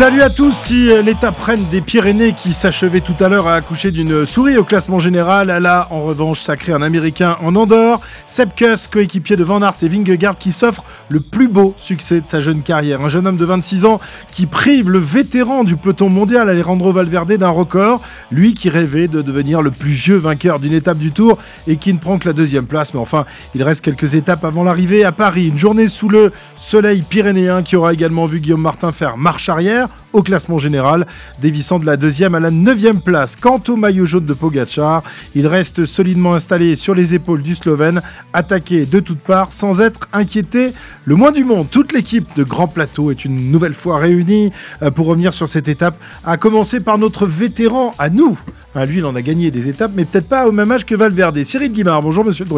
Salut à tous, si euh, l'étape reine des Pyrénées qui s'achevait tout à l'heure a accouché d'une souris au classement général, elle a en revanche sacré un Américain en Andorre, Sepkus, coéquipier de Van Aert et Vingegaard qui s'offre le plus beau succès de sa jeune carrière. Un jeune homme de 26 ans qui prive le vétéran du peloton mondial Alejandro Valverde d'un record, lui qui rêvait de devenir le plus vieux vainqueur d'une étape du Tour et qui ne prend que la deuxième place. Mais enfin, il reste quelques étapes avant l'arrivée à Paris. Une journée sous le soleil pyrénéen qui aura également vu Guillaume Martin faire marche arrière au classement général, dévissant de la deuxième à la neuvième place. Quant au maillot jaune de Pogacar, il reste solidement installé sur les épaules du Slovène, attaqué de toutes parts sans être inquiété le moins du monde. Toute l'équipe de Grand Plateau est une nouvelle fois réunie euh, pour revenir sur cette étape, à commencer par notre vétéran à nous. Ah, lui, il en a gagné des étapes, mais peut-être pas au même âge que Valverde. Cyril Guimard, bonjour monsieur le.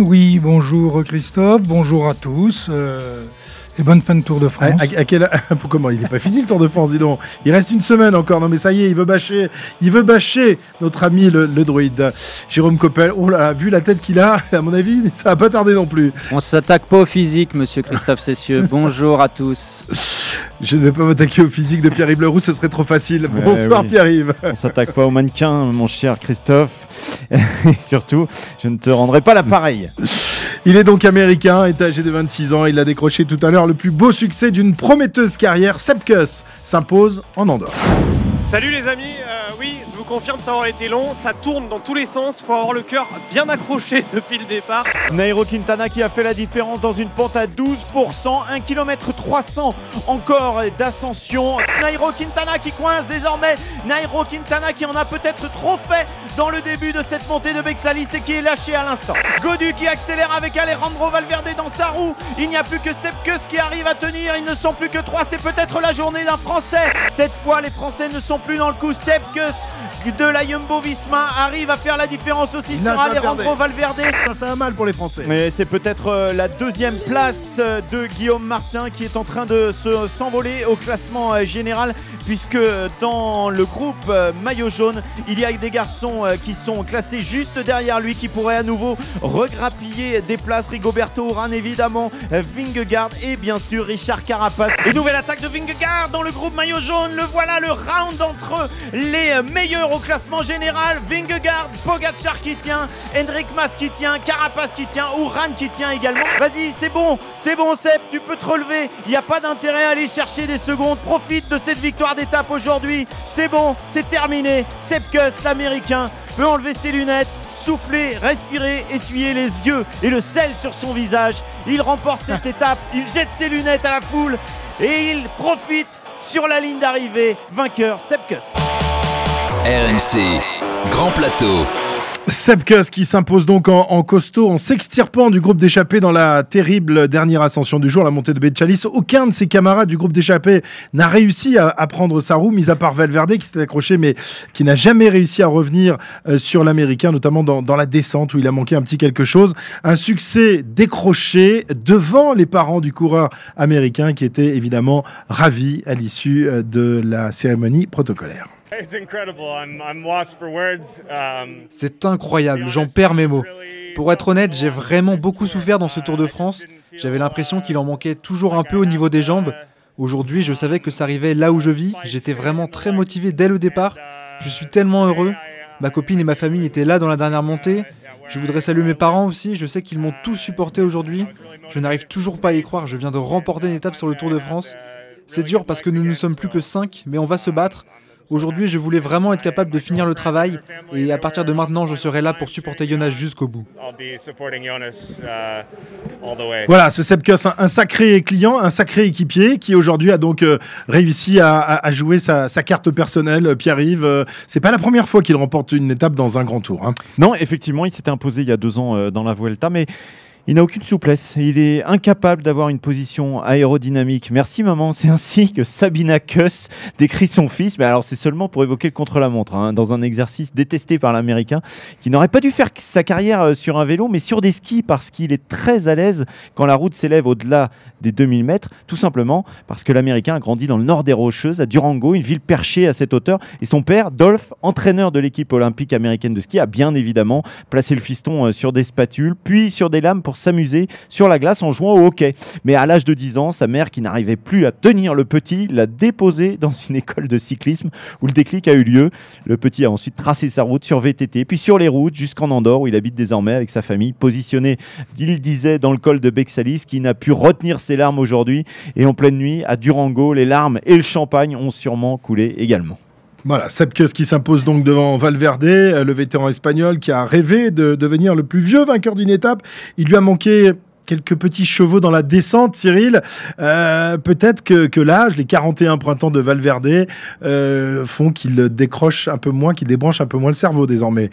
Oui, bonjour Christophe, bonjour à tous. Euh, et bonne fin de Tour de France. À, Comment Il n'est pas fini le Tour de France, dis donc? Il reste une semaine encore. Non, mais ça y est, il veut bâcher, il veut bâcher notre ami le, druide. Jérôme Coppel, oh là, vu la tête qu'il a, à mon avis, ça va pas tarder non plus. On s'attaque pas au physique, monsieur Christophe Cessieux. Bonjour à tous. Je ne vais pas m'attaquer au physique de Pierre-Yves Leroux, ce serait trop facile. Bonsoir Pierre-Yves. On s'attaque pas au mannequin, mon cher Christophe. Et surtout, je ne te rendrai pas l'appareil. Il est donc américain, est âgé de 26 ans. Il a décroché tout à l'heure le plus beau succès d'une prometteuse carrière. Sepkus s'impose en Andorre. Salut les amis, euh, oui, confirme, ça aurait été long, ça tourne dans tous les sens, faut avoir le cœur bien accroché depuis le départ. Nairo Quintana qui a fait la différence dans une pente à 12%, 1 km 300 encore d'ascension. Nairo Quintana qui coince désormais, Nairo Quintana qui en a peut-être trop fait dans le début de cette montée de Bexalis et qui est lâché à l'instant. Godu qui accélère avec Alejandro Valverde dans sa roue, il n'y a plus que Sepkus qui arrive à tenir, ils ne sont plus que 3, c'est peut-être la journée d'un Français. Cette fois les Français ne sont plus dans le coup. Sepkus de la Jumbo Visma arrive à faire la différence aussi sur Alejandro Valverde. Ça, ça a mal pour les Français. Mais c'est peut-être euh, la deuxième place euh, de Guillaume Martin qui est en train de s'envoler au classement euh, général puisque dans le groupe maillot jaune, il y a des garçons qui sont classés juste derrière lui qui pourraient à nouveau regrappiller des places. Rigoberto Urán évidemment, Vingegaard et bien sûr Richard Carapace. Et nouvelle attaque de Vingegaard dans le groupe maillot jaune. Le voilà le round entre les meilleurs au classement général. Vingegaard, Pogacar qui tient, Hendrik Mas qui tient, Carapace qui tient, Ouran qui tient également. Vas-y, c'est bon, c'est bon Seb, tu peux te relever. Il n'y a pas d'intérêt à aller chercher des secondes. Profite de cette victoire d'étape aujourd'hui. C'est bon, c'est terminé. Seb Kuss, l'américain, peut enlever ses lunettes souffler, respirer, essuyer les yeux et le sel sur son visage. Il remporte cette étape, il jette ses lunettes à la foule et il profite sur la ligne d'arrivée, vainqueur Sepkus. RMC, Grand Plateau. Sepkus qui s'impose donc en, costaud en s'extirpant du groupe d'échappés dans la terrible dernière ascension du jour, la montée de Bechalis. Aucun de ses camarades du groupe d'échappés n'a réussi à, prendre sa roue, mis à part Valverde qui s'était accroché mais qui n'a jamais réussi à revenir euh, sur l'américain, notamment dans, dans, la descente où il a manqué un petit quelque chose. Un succès décroché devant les parents du coureur américain qui étaient évidemment ravis à l'issue euh, de la cérémonie protocolaire. Um, C'est incroyable, j'en perds mes mots. Pour être honnête, j'ai vraiment beaucoup souffert dans ce Tour de France. J'avais l'impression qu'il en manquait toujours un peu au niveau des jambes. Aujourd'hui, je savais que ça arrivait là où je vis. J'étais vraiment très motivé dès le départ. Je suis tellement heureux. Ma copine et ma famille étaient là dans la dernière montée. Je voudrais saluer mes parents aussi. Je sais qu'ils m'ont tous supporté aujourd'hui. Je n'arrive toujours pas à y croire. Je viens de remporter une étape sur le Tour de France. C'est dur parce que nous ne sommes plus que 5, mais on va se battre. Aujourd'hui, je voulais vraiment être capable de finir le travail et à partir de maintenant, je serai là pour supporter Jonas jusqu'au bout. Voilà, ce Sepkus, un, un sacré client, un sacré équipier qui aujourd'hui a donc euh, réussi à, jouer sa, carte personnelle. Euh, Pierre-Yves, euh, c'est pas la première fois qu'il remporte une étape dans un grand tour. Hein. Non, effectivement, il s'était imposé il y a deux ans dans la Vuelta, mais Il n'a aucune souplesse. Il est incapable d'avoir une position aérodynamique. Merci maman. C'est ainsi que Sabina Kuss décrit son fils. Mais alors c'est seulement pour évoquer le contre-la-montre, hein, dans un exercice détesté par l'Américain, qui n'aurait pas dû faire sa carrière euh, sur un vélo, mais sur des skis, parce qu'il est très à l'aise quand la route s'élève au-delà des 2000 mètres, tout simplement parce que l'Américain a grandi dans le nord des Rocheuses, à Durango, une ville perchée à cette hauteur. Et son père, Dolph, entraîneur de l'équipe olympique américaine de ski, a bien évidemment placé le fiston euh, sur des spatules, puis sur des lames pour s'amuser sur la glace en jouant au hockey. Mais à l'âge de 10 ans, sa mère, qui n'arrivait plus à tenir le petit, l'a déposé dans une école de cyclisme où le déclic a eu lieu. Le petit a ensuite tracé sa route sur VTT, puis sur les routes jusqu'en Andorre où il habite désormais avec sa famille, positionné, il disait, dans le col de Bexalis, qui n'a pu retenir ses larmes aujourd'hui. Et en pleine nuit, à Durango, les larmes et le champagne ont sûrement coulé également. Voilà, Sepkus qui s'impose donc devant Valverde, euh, le vétéran espagnol qui a rêvé de devenir le plus vieux vainqueur d'une étape. Il lui a manqué quelques petits chevaux dans la descente, Cyril. Euh, peut-être que, l'âge, les 41 printemps de Valverde, euh, font qu'il décroche un peu moins, qu'il débranche un peu moins le cerveau désormais.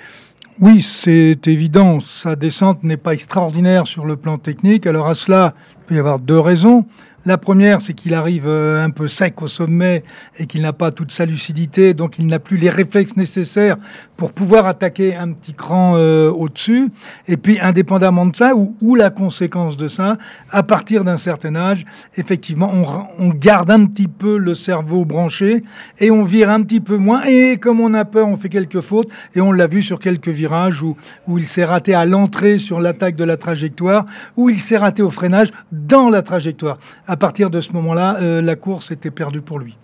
Oui, c'est évident. Sa descente n'est pas extraordinaire sur le plan technique. Alors à cela, il peut y avoir deux raisons. La première, c'est qu'il arrive euh, un peu sec au sommet et qu'il n'a pas toute sa lucidité, donc il n'a plus les réflexes nécessaires pour pouvoir attaquer un petit cran euh, au-dessus. Et puis, indépendamment de ça, ou, la conséquence de ça, à partir d'un certain âge, effectivement, on, garde un petit peu le cerveau branché et on vire un petit peu moins. Et comme on a peur, on fait quelques fautes. Et on l'a vu sur quelques virages où, où il s'est raté à l'entrée sur l'attaque de la trajectoire, où il s'est raté au freinage dans la trajectoire partir de ce moment-là, euh, la course était perdue pour lui.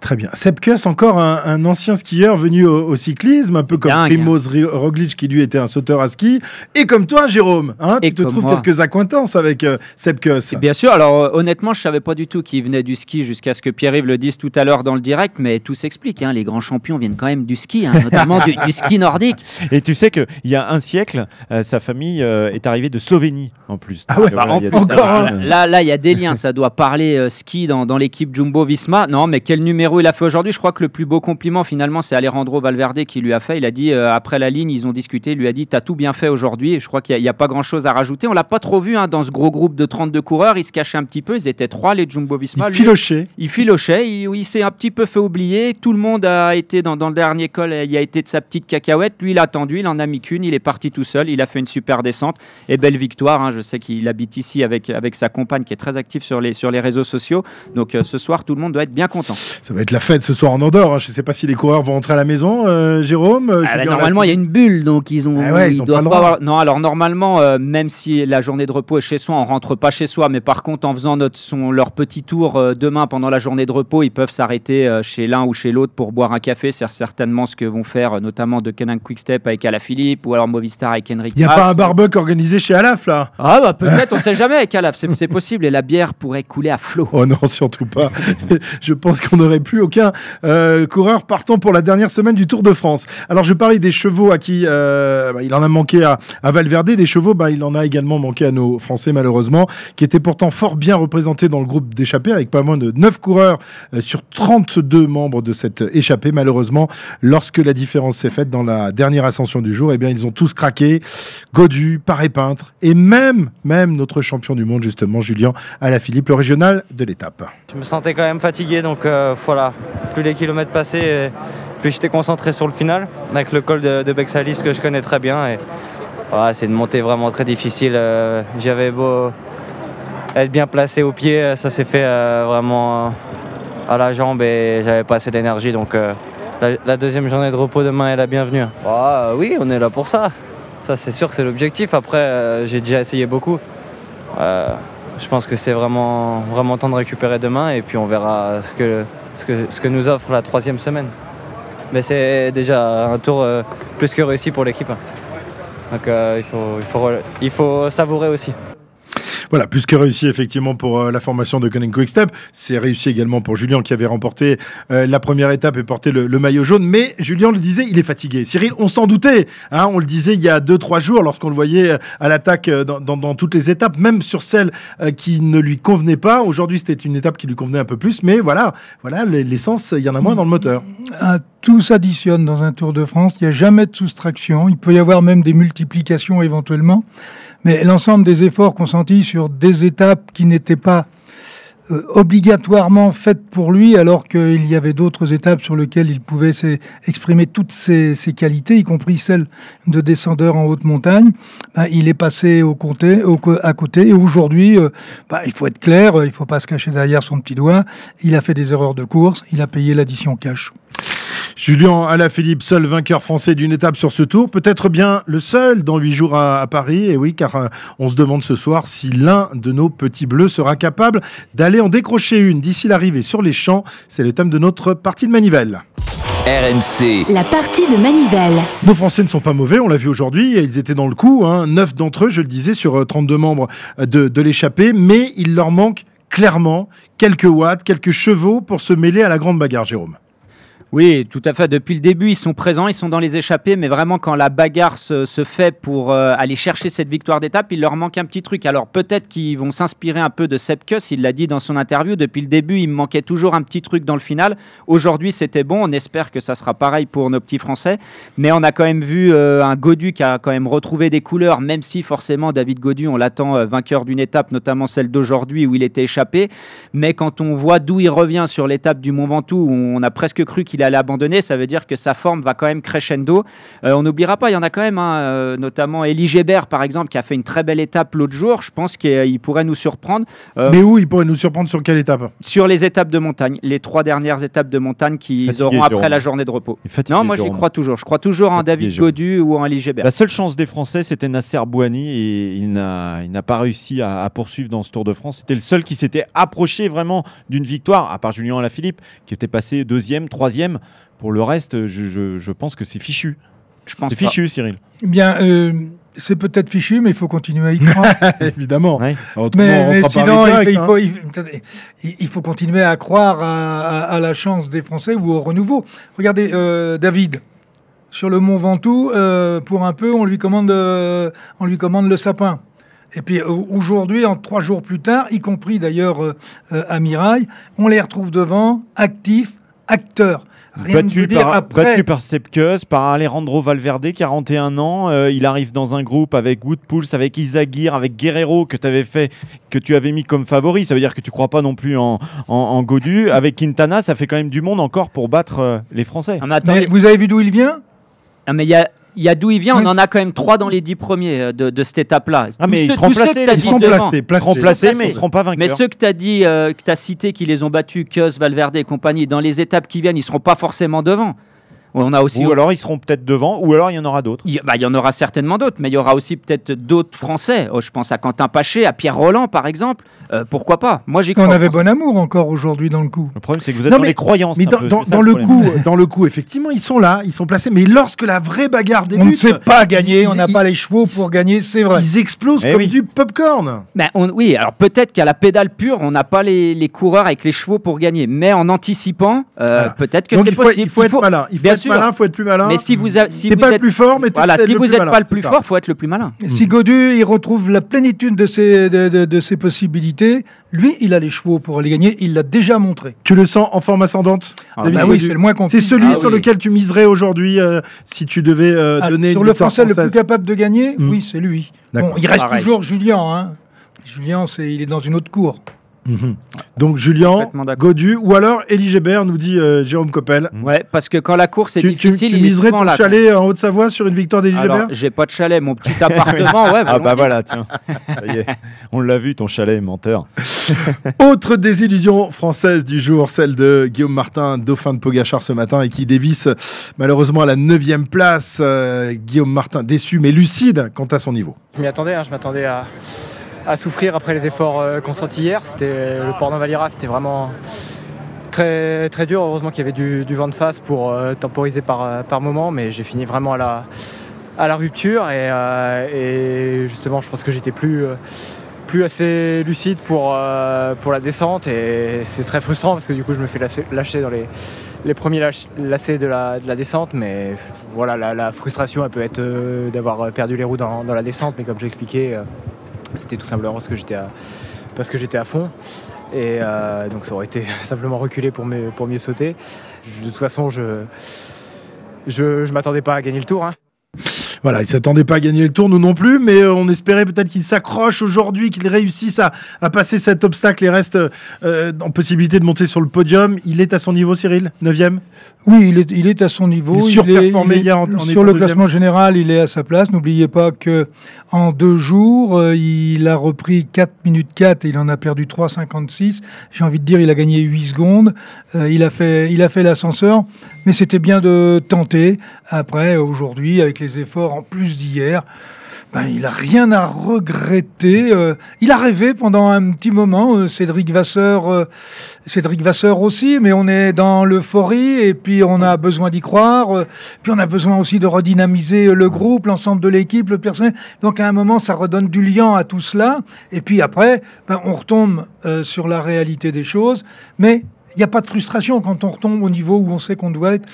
Très bien. Seb encore un, ancien skieur venu au, cyclisme, un peu comme Primoz Roglic qui lui était un sauteur à ski. Et comme toi, Jérôme, hein, tu te trouves quelques acquaintances avec euh, Seb Bien sûr. Alors euh, honnêtement, je savais pas du tout qu'il venait du ski jusqu'à ce que Pierre-Yves le dise tout à l'heure dans le direct, mais tout s'explique. Hein. Les grands champions viennent quand même du ski, hein, notamment du, ski nordique. Et tu sais qu'il y a un siècle, sa famille est arrivée de Slovénie en plus. Ah ouais, encore Là, là, il y a des liens. Ça doit parler euh, ski dans, dans l'équipe Jumbo Visma. Non, mais quel numéro il a fait aujourd'hui Je crois que le plus beau compliment finalement, c'est Alejandro Valverde qui lui a fait. Il a dit euh, après la ligne, ils ont discuté. Il lui a dit T'as tout bien fait aujourd'hui. Et je crois qu'il n'y a, pas grand chose à rajouter. On l'a pas trop vu hein, dans ce gros groupe de 32 coureurs. Il se cachait un petit peu. Ils étaient trois, les Jumbo Visma. Il filochait. Il filochait. Il, il s'est un petit peu fait oublier. Tout le monde a été dans, dans, le dernier col. Il a été de sa petite cacahuète. Lui, il a attendu. Il en a mis qu'une. Il est parti tout seul. Il a fait une super descente. Et belle victoire. Hein. Je sais qu'il habite ici avec, avec sa compagne qui est très active sur les, sur les réseaux sociaux. Donc euh, ce soir, tout le monde doit être bien content. Ça va être la fête ce soir en Andorre. Hein. Je ne sais pas si les coureurs vont rentrer à la maison, euh, Jérôme. Ah bah, normalement, il y a une bulle, donc ils ont. Ah ils, doivent pas avoir... Non, alors normalement, euh, même si la journée de repos est chez soi, on rentre pas chez soi. Mais par contre, en faisant notre, son, leur petit tour demain pendant la journée de repos, ils peuvent s'arrêter chez l'un ou chez l'autre pour boire un café. C'est certainement ce que vont faire, notamment de Kenan Quickstep avec Alaphilippe ou alors Movistar avec Henrik. Il n'y a pas un barbecue organisé chez Alaf là? Ah bah peut-être, on sait jamais avec Alaf, c'est possible. Et la bière pourrait couler à flot. Oh non, surtout pas. je pense qu'on n'aurait plus aucun euh, coureur partant pour la dernière semaine du Tour de France. Alors, je parlais des chevaux à qui euh, bah, il en a manqué à, Valverde. Des chevaux, bah, il en a également manqué à nos Français, malheureusement, qui étaient pourtant fort bien représentés dans le groupe d'échappés, avec pas moins de 9 coureurs euh, sur 32 membres de cette échappée. Malheureusement, lorsque la différence s'est faite dans la dernière ascension du jour, eh bien, ils ont tous craqué. Godu, Paré Peintre, et même, même notre champion du monde, justement, Julien Alaphilippe, le régional de l'étape. Je me sentais quand même fatigué, donc euh, voilà, plus les kilomètres passés, plus j'étais concentré sur le final, avec le col de, Bexalis que je connais très bien. C'est une montée vraiment très difficile. Euh, j'avais beau être bien placé au pied, ça s'est fait euh, vraiment à la jambe et j'avais pas assez d'énergie. Donc la, deuxième journée de repos demain est la bienvenue. Ah, oui, on est là pour ça. Ça c'est sûr, c'est l'objectif. Après, j'ai déjà essayé beaucoup je pense que c'est vraiment, temps de récupérer demain et puis on verra ce que, nous offre la troisième semaine. Mais c'est déjà un tour euh, plus que réussi pour l'équipe. Donc euh, il faut savourer aussi. Voilà, plus que réussi effectivement pour euh, la formation de Quick Quickstep. C'est réussi également pour Julien qui avait remporté euh, la première étape et porté le, maillot jaune. Mais Julien le disait, il est fatigué. Cyril, on s'en doutait. Hein, on le disait il y a 2-3 jours lorsqu'on le voyait euh, à l'attaque dans, toutes les étapes, même sur celle qui ne lui convenait pas. Aujourd'hui, c'était une étape qui lui convenait un peu plus. Mais voilà, voilà l'essence, il y en a moins dans le moteur. Ah, tout s'additionne dans un Tour de France. Il n'y a jamais de soustraction. Il peut y avoir même des multiplications éventuellement. Mais l'ensemble des efforts consentis sur des étapes qui n'étaient pas euh, obligatoirement faites pour lui, alors qu'il y avait d'autres étapes sur lesquelles il pouvait exprimer toutes ses, qualités, y compris celles de descendeur en haute montagne. Ben, il est passé au à côté. Et aujourd'hui, euh, ben, il faut être clair, il ne faut pas se cacher derrière son petit doigt. Il a fait des erreurs de course, il a payé l'addition cash. Julien Alaphilippe, seul vainqueur français d'une étape sur ce tour, peut-être bien le seul dans huit jours à, Paris. Et oui, car euh, on se demande ce soir si l'un de nos petits bleus sera capable d'aller en décrocher une d'ici l'arrivée sur les champs. C'est le thème de notre partie de manivelle. RMC. La partie de Manivelle. Nos Français ne sont pas mauvais, on l'a vu aujourd'hui, ils étaient dans le coup, hein. 9 d'entre eux, je le disais, sur 32 euh, membres euh, de, de l'échappée, mais il leur manque clairement quelques watts, quelques chevaux pour se mêler à la grande bagarre, Jérôme. Oui, tout à fait. Depuis le début, ils sont présents, ils sont dans les échappées, mais vraiment quand la bagarre se, fait pour euh, aller chercher cette victoire d'étape, il leur manque un petit truc. Alors peut-être qu'ils vont s'inspirer un peu de Sepkus, il l'a dit dans son interview. Depuis le début, il manquait toujours un petit truc dans le final. Aujourd'hui, c'était bon. On espère que ça sera pareil pour nos petits Français. Mais on a quand même vu euh, un Godu qui a quand même retrouvé des couleurs, même si forcément David Godu, on l'attend euh, vainqueur d'une étape, notamment celle d'aujourd'hui où il était échappé. Mais quand on voit d'où il revient sur l'étape du Mont Ventoux, on a presque cru qu'il il allait abandonner, ça veut dire que sa forme va quand même crescendo. Euh, on n'oubliera pas, il y en a quand même, hein, euh, notamment Elie Gébert, par exemple, qui a fait une très belle étape l'autre jour. Je pense qu'il pourrait nous surprendre. Euh, Mais où il pourrait nous surprendre Sur quelle étape? Sur les étapes de montagne, les trois dernières étapes de montagne qu'ils auront après la journée de repos. non, moi j'y crois toujours. Je crois toujours en David Godu ou en Elie Gébert. La seule chance des Français, c'était Nasser Bouhani et il n'a pas réussi à, à, poursuivre dans ce Tour de France. C'était le seul qui s'était approché vraiment d'une victoire, à part Julien Alaphilippe, qui était passé deuxième, troisième. Pour le reste, je, pense que c'est fichu. Je pense c'est fichu, Cyril. Bien, euh, c'est peut-être fichu, mais il faut continuer à y croire. Évidemment. Mais, sinon, il, faut, il, faut, continuer à croire à, la chance des Français ou au renouveau. Regardez, euh, David, sur le Mont Ventoux, euh, pour un peu, on lui commande, on lui commande le sapin. Et puis aujourd'hui, en trois jours plus tard, y compris d'ailleurs à Mirail, on les retrouve devant, actifs, acteurs battu, par, battu par Sepkus, par Alejandro Valverde, 41 ans. Euh, il arrive dans un groupe avec Woodpulse, avec Isagir, avec Guerrero, que, avais fait, que tu avais mis comme favori. Ça veut dire que tu crois pas non plus en, en, Godu. Avec Quintana, ça fait quand même du monde encore pour battre euh, les Français. Ah, mais vous avez vu d'où il vient? Ah, mais il y a, il y a d'où il vient, on en a quand même trois dans les dix premiers euh, de, cette étape-là. Ah, mais ils, seront placés, ils sont placés, placés, mais ils ne seront pas vainqueurs. Mais ceux que tu as dit, euh, que tu as cités, qui les ont battus, Kios, Valverde et compagnie, dans les étapes qui viennent, ils ne seront pas forcément devant. On a aussi... Ou alors ils seront peut-être devant, ou alors il y en aura d'autres. Il, bah, il y en aura certainement d'autres, mais il y aura aussi peut-être d'autres Français. Oh, je pense à Quentin Paché, à Pierre Roland par exemple. Euh, pourquoi pas? Moi j'y crois. On avait bon amour encore aujourd'hui dans le coup. Le problème c'est que vous êtes dans les croyances. Mais dans, le coup, dans le coup, effectivement, ils sont là, ils sont placés. Mais lorsque la vraie bagarre débute, on ne sait pas gagner, on n'a pas les chevaux pour gagner, c'est vrai. Ils explosent eh comme du popcorn. Ben, oui, alors peut-être qu'à la pédale pure, on n'a pas les, coureurs avec les chevaux pour gagner, mais en anticipant, euh, peut-être que c'est possible. Il faut être malin. Il faut être malin, il faut être plus malin. Mais si vous, si pas le plus fort, mais voilà, si vous n'êtes pas le plus fort, faut être le plus malin. Si Godu il retrouve la plénitude de ses, de, ses possibilités, lui, il a les chevaux pour aller gagner. Il l'a déjà montré. Tu le sens en forme ascendante ah, bah oui, c'est le moins C'est celui ah sur lequel tu miserais aujourd'hui euh, si tu devais euh, ah, donner sur le français le plus capable de gagner. Hmm. Oui, c'est lui. Bon, il reste toujours Julien. Hein. Julien, c'est il est dans une autre cour. Mhm. Donc Julien, Godu ou alors Elie Gébert, nous dit euh, Jérôme Coppel. Mhm. Ouais, parce que quand la course est difficile, tu, tu miserais ton chalet en Haute-Savoie sur une victoire d'Elie Gébert? J'ai pas de chalet, mon petit appartement. ouais, ah bah voilà, tiens. On l'a vu, ton chalet, menteur. Autre désillusion française du jour, celle de Guillaume Martin, dauphin de Pogachar ce matin et qui dévisse malheureusement à la 9 place. Euh, Guillaume Martin déçu mais lucide quant à son niveau. Je m'y attendais, hein, je m'attendais à à souffrir après les efforts euh, consentis hier. C'était le port Valira, c'était vraiment très, très dur. Heureusement qu'il y avait du, vent de face pour euh, temporiser par, euh, moment, mais j'ai fini vraiment à la, à la rupture et, justement, je pense que j'étais plus, plus assez lucide pour, pour la descente et c'est très frustrant parce que du coup, je me fais lâcher, dans les, les premiers lacets de la, de la, descente, mais voilà, la, frustration, elle peut être d'avoir perdu les roues dans, dans, la descente, mais comme j'ai expliqué, c'était tout simplement parce que j'étais à, fond. Et euh, donc ça aurait été simplement reculer pour, pour mieux sauter. de toute façon, je je, m'attendais pas à gagner le tour. Hein. Voilà, il s'attendait pas à gagner le tour, nous non plus, mais on espérait peut-être qu'il s'accroche aujourd'hui, qu'il réussisse à, passer cet obstacle et reste en possibilité de monter sur le podium. Il est à son niveau, Cyril 9e Oui, il est, il est à son niveau. Il, surperformé en, Sur le classement général, il est à sa place. N'oubliez pas que en deux jours, il a repris 4 minutes 4 et il en a perdu 3,56. J'ai envie de dire, il a gagné 8 secondes. il a fait, il a fait l'ascenseur, mais c'était bien de tenter. Après, aujourd'hui, avec les efforts en plus d'hier, ben, il n'a rien à regretter. Euh, il a rêvé pendant un petit moment, euh, Cédric Vasseur, euh, Cédric Vasseur aussi, mais on est dans l'euphorie et puis on a besoin d'y croire. puis on a besoin aussi de redynamiser le groupe, l'ensemble de l'équipe, le personnel. Donc à un moment, ça redonne du lien à tout cela. Et puis après, ben, on retombe sur la réalité des choses. Mais il n'y a pas de frustration quand on retombe au niveau où on sait qu'on doit être.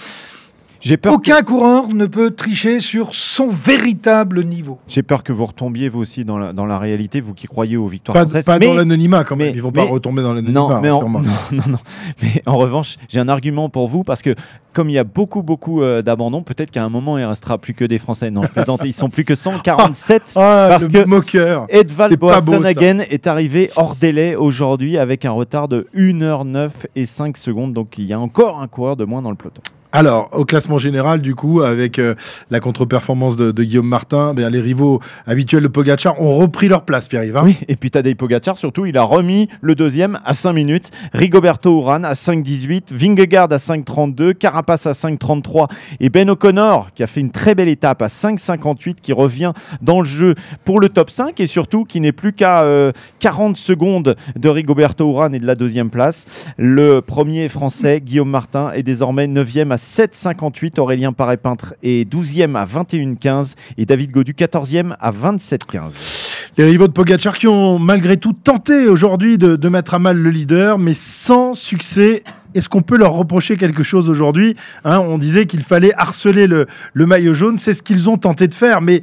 Aucun coureur ne peut tricher sur son véritable niveau. J'ai peur que vous retombiez vous aussi dans la, dans la réalité, vous qui croyez aux victoires pas, françaises. Pas dans l'anonymat quand même, ils vont pas retomber dans l'anonymat. Non, mais en, non, non, Mais en revanche, j'ai un argument pour vous parce que comme il y a beaucoup, beaucoup euh, d'abandons, peut-être qu'à un moment, il restera plus que des Français. Non, je plaisante, ils sont plus que 147 ah, parce que moqueur. Edvald Boasson est arrivé hors délai aujourd'hui avec un retard de 1h09 et 5 secondes. Donc il y a encore un coureur de moins dans le peloton. Alors, au classement général, du coup, avec euh, la contre-performance de, Guillaume Martin, ben, les rivaux habituels de Pogachar ont repris leur place, Pierre-Yves. Hein. oui, et puis Tadej Pogachar, surtout, il a remis le deuxième à 5 minutes. Rigoberto Urán à 5,18, Vingegaard à 5,32, Carapace à 5,33 et Ben O'Connor, qui a fait une très belle étape à 5,58, qui revient dans le jeu pour le top 5 et surtout qui n'est plus qu'à 40 euh, secondes de Rigoberto Urán et de la deuxième place. Le premier français, Guillaume Martin, est désormais 9e à 7,58. Aurélien Paré-Peintre est 12e à 21,15 et David Godu 14e à 27,15. Les rivaux de Pogacar qui ont malgré tout tenté aujourd'hui de, mettre à mal le leader, mais sans succès est-ce qu'on peut leur reprocher quelque chose aujourd'hui? Hein, On disait qu'il fallait harceler le, maillot jaune, c'est ce qu'ils ont tenté de faire, mais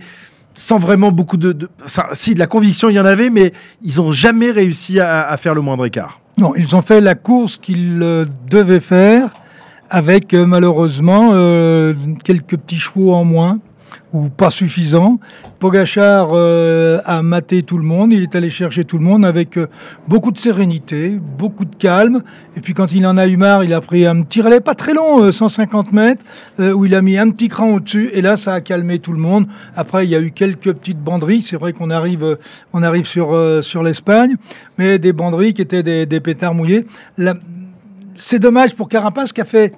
sans vraiment beaucoup de... si, de la conviction, il y en avait, mais ils n'ont jamais réussi à, faire le moindre écart. Non, ils ont fait la course qu'ils euh, devaient faire avec euh, malheureusement euh, quelques petits chevaux en moins ou pas suffisants. Pogachar euh, a maté tout le monde, il est allé chercher tout le monde avec beaucoup de sérénité, beaucoup de calme. Et puis quand il en a eu marre, il a pris un petit relais pas très long, 150 mètres, où il a mis un petit cran au-dessus. Et là, ça a calmé tout le monde. Après, il y a eu quelques petites banderies. C'est vrai qu'on arrive, on arrive sur, sur l'Espagne, mais des banderies qui étaient des, des pétards mouillés. C'est dommage pour Carapace qui a fait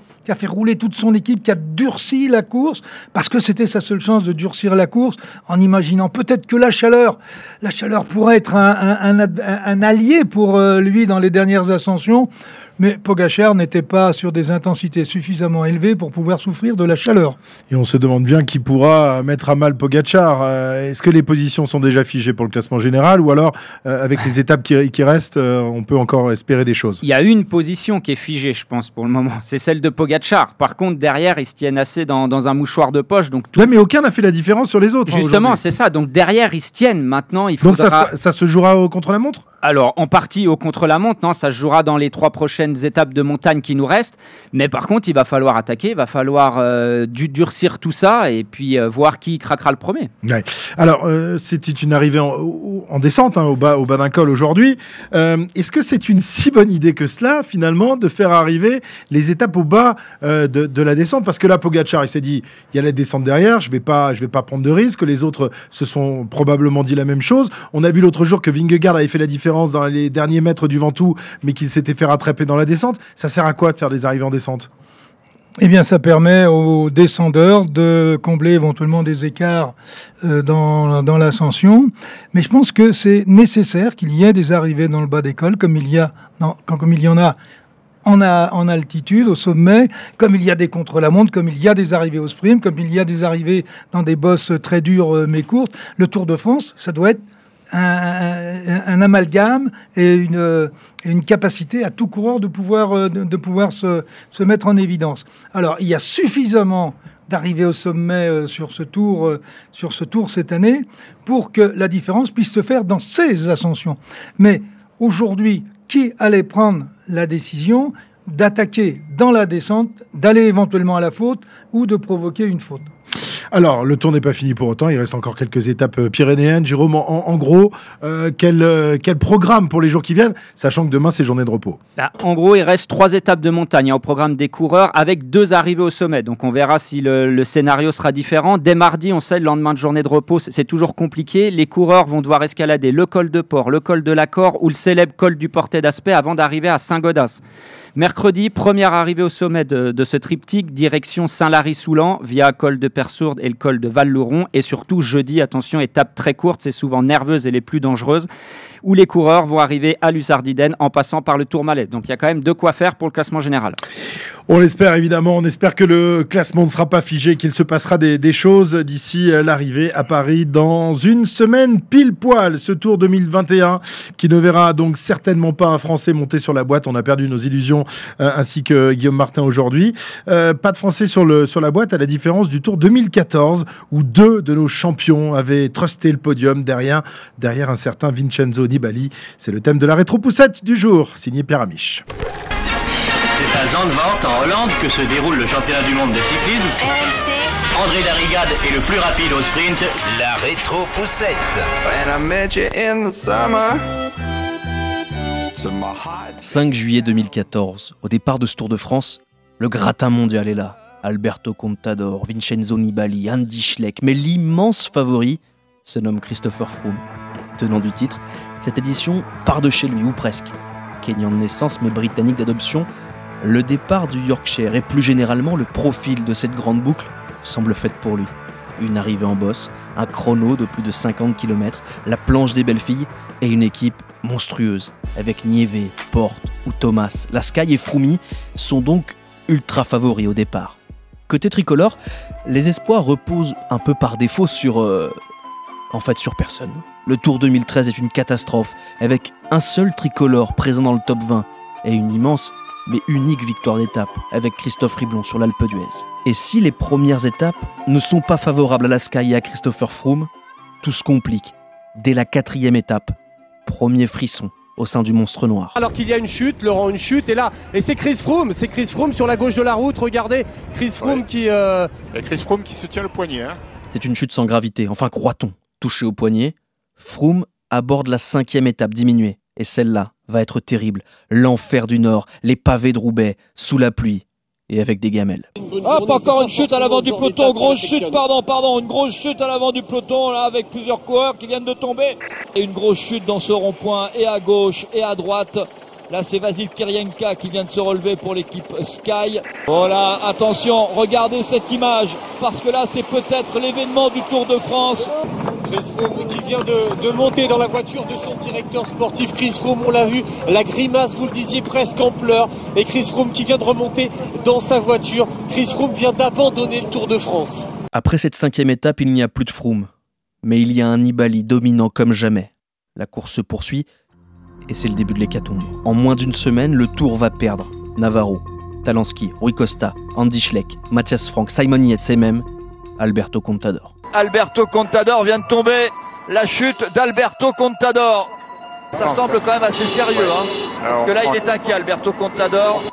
rouler toute son équipe, qui a durci la course, parce que c'était sa seule chance de durcir la course, en imaginant peut-être que la chaleur, la chaleur pourrait être un, allié pour euh, lui dans les dernières ascensions. Mais Pogachar n'était pas sur des intensités suffisamment élevées pour pouvoir souffrir de la chaleur. Et on se demande bien qui pourra mettre à mal Pogachar. Euh, est-ce que les positions sont déjà figées pour le classement général ou alors, euh, avec les étapes qui, restent, euh, on peut encore espérer des choses? Il y a une position qui est figée, je pense, pour le moment. C'est celle de Pogachar. Par contre, derrière, ils se tiennent assez dans, un mouchoir de poche. Donc mais aucun n'a fait la différence sur les autres. Hein, Justement, c'est ça. Donc derrière, ils se tiennent. Maintenant, il faudra... Donc ça, ça se jouera au contre-la-montre? Alors, en partie au contre-la-montre, non, ça se jouera dans les trois prochaines étapes de montagne qui nous restent. Mais par contre, il va falloir attaquer, il va falloir euh, durcir tout ça et puis euh, voir qui craquera le premier. Alors, euh, c'était une arrivée en, descente hein, au bas, d'un col aujourd'hui. Est-ce que c'est une si bonne idée que cela, finalement, de faire arriver les étapes au bas de, la descente? Parce que là, Pogacar, il s'est dit, il y a la descente derrière, je ne vais, pas, vais pas prendre de risques. Les autres se sont probablement dit la même chose. On a vu l'autre jour que Vingegaard avait fait la différence dans les derniers mètres du Ventoux, mais qu'il s'était fait rattraper dans la descente. Ça sert à quoi de faire des arrivées en descente? Eh bien, ça permet aux descendeurs de combler éventuellement des écarts euh, dans, dans l'ascension. Mais je pense que c'est nécessaire qu'il y ait des arrivées dans le bas d'école, comme il y comme il y en a en, en, altitude, au sommet, comme il y a des contre-la-montre, comme il y a des arrivées au sprint, comme il y a des arrivées dans des bosses très dures euh, mais courtes. Le Tour de France, ça doit être un, amalgame et une, capacité à tout coureur de pouvoir, euh, de, se, mettre en évidence. Alors, il y a suffisamment d'arriver au sommet euh, sur, ce tour, euh, sur ce tour cette année pour que la différence puisse se faire dans ces ascensions. Mais aujourd'hui, qui allait prendre la décision d'attaquer dans la descente, d'aller éventuellement à la faute ou de provoquer une faute? Alors, le tour n'est pas fini pour autant. Il reste encore quelques étapes euh, pyrénéennes. Jérôme, en, gros, euh, quel, quel, programme pour les jours qui viennent, sachant que demain, c'est journée de repos? En gros, il reste trois étapes de montagne au programme des coureurs avec deux arrivées au sommet. Donc, on verra si le, scénario sera différent. Dès mardi, on sait, le lendemain de journée de repos, c'est toujours compliqué. Les coureurs vont devoir escalader le col de Port, le col de l'Accord ou le célèbre col du Portet d'Aspect avant d'arriver à Saint-Gaudens. Mercredi, première arrivée au sommet de, ce triptyque, direction Saint-Lary-Soulan via col de Persourde et le col de Val-Louron. Et surtout, jeudi, attention, étape très courte, c'est souvent nerveuse et les plus dangereuses où les coureurs vont arriver à Lussardiden en passant par le Tourmalet. Donc il y a quand même de quoi faire pour le classement général. On l'espère évidemment, on espère que le classement ne sera pas figé, qu'il se passera des, choses d'ici euh, l'arrivée à Paris dans une semaine pile poil. Ce Tour 2021 qui ne verra donc certainement pas un Français monter sur la boîte. On a perdu nos illusions euh, ainsi que Guillaume Martin aujourd'hui. Euh, pas de Français sur, le, sur la boîte à la différence du Tour 2014 où deux de nos champions avaient trusté le podium derrière, derrière un certain Vincenzo C'est le thème de la rétro-poussette du jour, signé Pierre Amiche. C'est à Zandvoort, en Hollande, que se déroule le championnat du monde de cyclisme. RMC. André Darrigade est le plus rapide au sprint. La rétro-poussette. 5 juillet 2014, au départ de ce Tour de France, le gratin mondial est là. Alberto Contador, Vincenzo Nibali, Andy Schleck, mais l'immense favori se nomme Christopher Froome. Tenant du titre, cette édition part de chez lui, ou presque. Kenyan de naissance mais britannique d'adoption, le départ du Yorkshire et plus généralement le profil de cette grande boucle semble fait pour lui. Une arrivée en bosse, un chrono de plus de 50 km, la planche des belles filles et une équipe monstrueuse avec Nieve, Porte ou Thomas. La Sky et Froumi sont donc ultra favoris au départ. Côté tricolore, les espoirs reposent un peu par défaut sur euh, en fait sur personne. Le Tour 2013 est une catastrophe, avec un seul tricolore présent dans le top 20 et une immense mais unique victoire d'étape avec Christophe Riblon sur l'Alpe d'Huez. Et si les premières étapes ne sont pas favorables à la Sky et à Christopher Froome, tout se complique dès la quatrième étape. Premier frisson au sein du monstre noir. Alors qu'il y a une chute, Laurent, une chute, et là, et c'est Chris Froome, c'est Chris Froome sur la gauche de la route, regardez, Chris Froome qui... Euh, Chris Froome qui se tient le poignet. Hein. C'est une chute sans gravité, enfin croit-on touché au poignet, Froome aborde la cinquième étape diminuée. Et celle-là va être terrible. L'enfer du Nord, les pavés de Roubaix, sous la pluie et avec des gamelles. Hop, encore une chute à l'avant du peloton, grosse chute, pardon, pardon, une grosse chute à l'avant du peloton, là, avec plusieurs coureurs qui viennent de tomber. Et une grosse chute dans ce rond-point, et à gauche, et à droite. Là, c'est Vasil Kirienka qui vient de se relever pour l'équipe Sky. Voilà, attention, regardez cette image, parce que là, c'est peut-être l'événement du Tour de France. Chris Froome qui vient de, monter dans la voiture de son directeur sportif. Chris Froome, on l'a vu, la grimace, vous le disiez, presque en pleurs. Et Chris Froome qui vient de remonter dans sa voiture. Chris Froome vient d'abandonner le Tour de France. Après cette cinquième étape, il n'y a plus de Froome. Mais il y a un Nibali dominant comme jamais. La course se poursuit et c'est le début de l'hécatombe. En moins d'une semaine, le Tour va perdre Navarro, Talanski, Rui Costa, Andy Schleck, Mathias Frank, Simon Yates et même Alberto Contador. Alberto Contador vient de tomber. La chute d'Alberto Contador. Ça semble quand même assez sérieux. Hein. Parce que là, il est inquiet, Alberto Contador.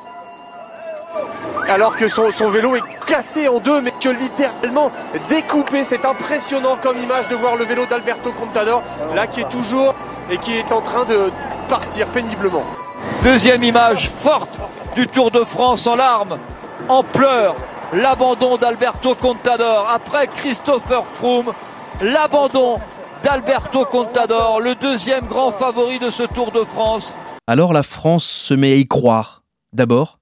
Alors que son, vélo est cassé en deux, mais que littéralement découpé. C'est impressionnant comme image de voir le vélo d'Alberto Contador, là qui est toujours et qui est en train de partir péniblement. Deuxième image forte du Tour de France en larmes, en pleurs, l'abandon d'Alberto Contador. Après Christopher Froome, l'abandon d'Alberto Contador, le deuxième grand favori de ce Tour de France. Alors la France se met à y croire. D'abord,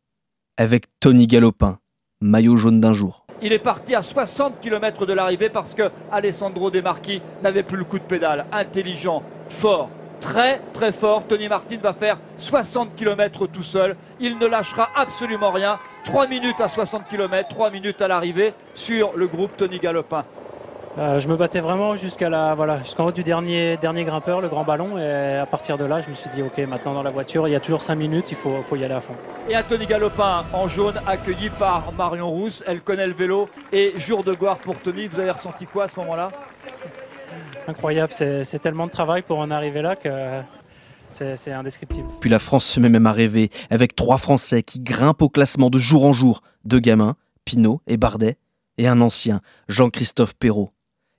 avec Tony Galopin, maillot jaune d'un jour. Il est parti à 60 km de l'arrivée parce que Alessandro De Marchi n'avait plus le coup de pédale. Intelligent, fort, très très fort. Tony Martin va faire 60 km tout seul. Il ne lâchera absolument rien. 3 minutes à 60 km, 3 minutes à l'arrivée sur le groupe Tony Galopin. Euh, je me battais vraiment jusqu'à la voilà jusqu'en haut du dernier dernier grimpeur, le grand ballon, et à partir de là, je me suis dit ok, maintenant dans la voiture, il y a toujours 5 minutes, il faut, faut y aller à fond. Et Anthony Galopin en jaune, accueilli par Marion Rousse, elle connaît le vélo et jour de gloire pour Tony. Vous avez ressenti quoi à ce moment-là? Incroyable. C'est tellement de travail pour en arriver là que c'est indescriptible. Puis la France se met même à rêver avec trois Français qui grimpent au classement de jour en jour. Deux gamins, Pinot et Bardet. et un ancien, Jean-Christophe Perrault.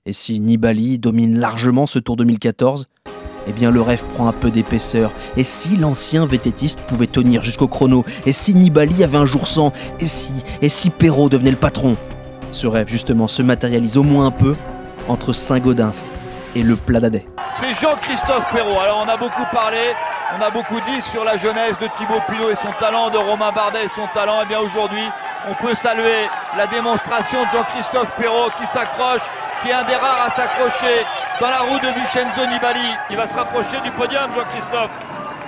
Et si Nibali domine largement ce Tour 2014, eh bien le rêve prend un peu d'épaisseur. Et si l'ancien vététiste pouvait tenir jusqu'au chrono? Et si Nibali avait un jour sans Et si Et si Perrault devenait le patron? Ce rêve justement se matérialise au moins un peu entre Saint-Gaudens et le Plat d'Adet. C'est Jean-Christophe Perrault. Alors on a beaucoup parlé, on a beaucoup dit sur la jeunesse de Thibaut Pinot et son talent, de Romain Bardet et son talent. Et eh bien aujourd'hui, on peut saluer la démonstration de Jean-Christophe Perrault qui s'accroche, qui est un des rares à s'accrocher dans la roue de Vincenzo Nibali. Il va se rapprocher du podium, Jean-Christophe.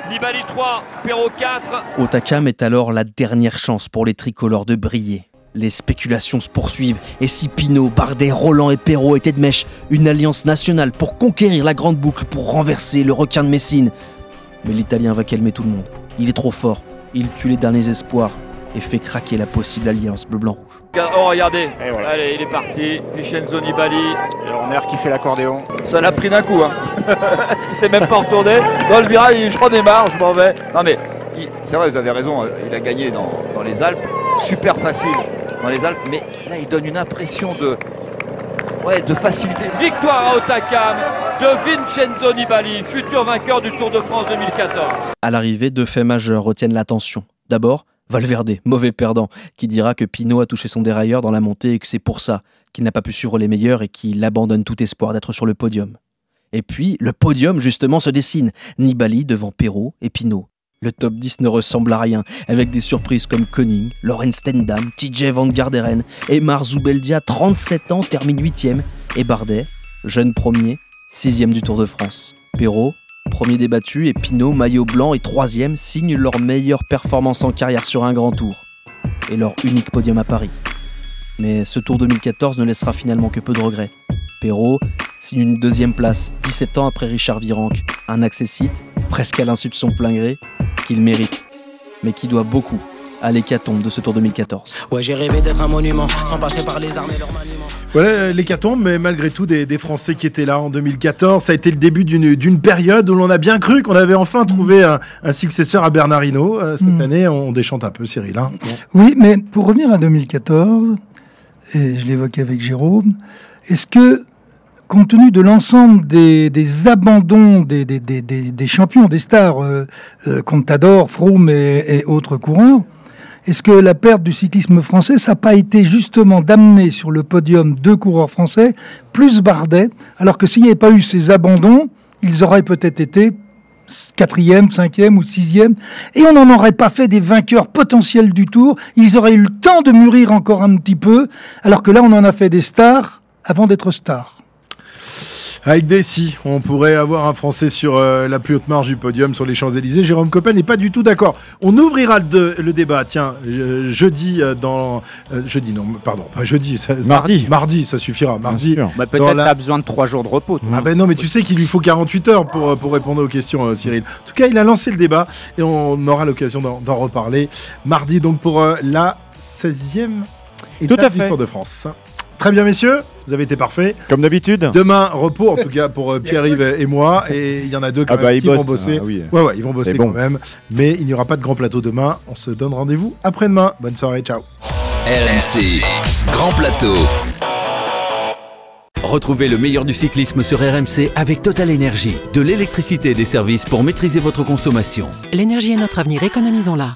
Nibali 3, Perrault 4. Otakam est alors la dernière chance pour les tricolores de briller. Les spéculations se poursuivent et si Pinot, Bardet, Roland et Perrault étaient de mèche, une alliance nationale pour conquérir la grande boucle, pour renverser le requin de Messine. Mais l'Italien va calmer tout le monde. Il est trop fort, il tue les derniers espoirs et fait craquer la possible alliance bleu-blanc-rouge. Oh regardez, allez il est parti, Vincenzo Nibali. Et Horner qui fait l'accordéon. Ça l'a pris d'un coup, hein. il s'est même pas retourné. Dans le virage, je prends des marres, je m'en vais. Non mais, c'est vrai, vous avez raison, il a gagné dans, dans les Alpes, super facile dans les Alpes, mais là il donne une impression de, ouais, de facilité. Victoire à Otakam de Vincenzo Nibali, futur vainqueur du Tour de France 2014. À l'arrivée, deux faits majeurs retiennent l'attention. D'abord, Valverde, mauvais perdant, qui dira que Pinot a touché son dérailleur dans la montée et que c'est pour ça qu'il n'a pas pu suivre les meilleurs et qu'il abandonne tout espoir d'être sur le podium. Et puis, le podium justement se dessine. Nibali devant Perrault et Pinot. Le top 10 ne ressemble à rien, avec des surprises comme Koning, Lorenz Stendam, TJ Van Garderen et Marzubeldia, 37 ans, termine 8ème, et Bardet, jeune premier, 6ème du Tour de France. Perrault, premier débattu, et Pinot, maillot blanc et troisième, signent leur meilleure performance en carrière sur un grand tour, et leur unique podium à Paris. Mais ce Tour 2014 ne laissera finalement que peu de regrets. Perrault signe une deuxième place 17 ans après Richard Virenque, un accessite, presque à l'insu de son plein gré, qu'il mérite, mais qui doit beaucoup à l'hécatombe de ce Tour 2014. Ouais, j'ai rêvé d'être un monument, sans passer par les armes et leurs maniements. Voilà l'hécatombe, mais malgré tout, des, Français qui étaient là en 2014. Ça a été le début d'une période où l'on a bien cru qu'on avait enfin trouvé un, successeur à Bernardino. Euh, cette hmm. année, on déchante un peu, Cyril. Hein. Oui, mais pour revenir à 2014, et je l'évoquais avec Jérôme, est-ce que compte tenu de l'ensemble des, abandons des, champions, des stars, euh, euh, Contador, Froome et, autres coureurs, est-ce que la perte du cyclisme français, ça n'a pas été justement d'amener sur le podium deux coureurs français, plus Bardet, alors que s'il n'y avait pas eu ces abandons, ils auraient peut-être été quatrième, cinquième ou sixième, et on n'en aurait pas fait des vainqueurs potentiels du tour, ils auraient eu le temps de mûrir encore un petit peu, alors que là on en a fait des stars avant d'être stars. Avec Dessy, on pourrait avoir un Français sur euh, la plus haute marge du podium sur les Champs-Élysées. Jérôme Coppel n'est pas du tout d'accord. On ouvrira le, débat, tiens, jeudi euh, dans... Euh, jeudi, non, pardon, pas jeudi. mardi. Mardi, ça suffira. Mardi. Bah, Peut-être la... a besoin de trois jours de repos. Ah ben non, mais tu sais qu'il lui faut 48 heures pour, pour répondre aux questions, Cyril. En tout cas, il a lancé le débat et on aura l'occasion d'en reparler. Mardi, donc, pour la 16e étape du Tour de France. Très bien, messieurs, vous avez été parfaits. Comme d'habitude. Demain, repos, en tout cas pour euh, Pierre-Yves et moi. Et il y en a deux quand ah bah, qui vont bosser. Ah ouais, ouais, ils vont bosser quand même. Mais il n'y aura pas de grand plateau demain. On se donne rendez-vous après-demain. Bonne soirée, ciao. RMC, grand plateau. Retrouvez le meilleur du cyclisme sur RMC avec Total Énergie. De l'électricité et des services pour maîtriser votre consommation. L'énergie est notre avenir, économisons-la.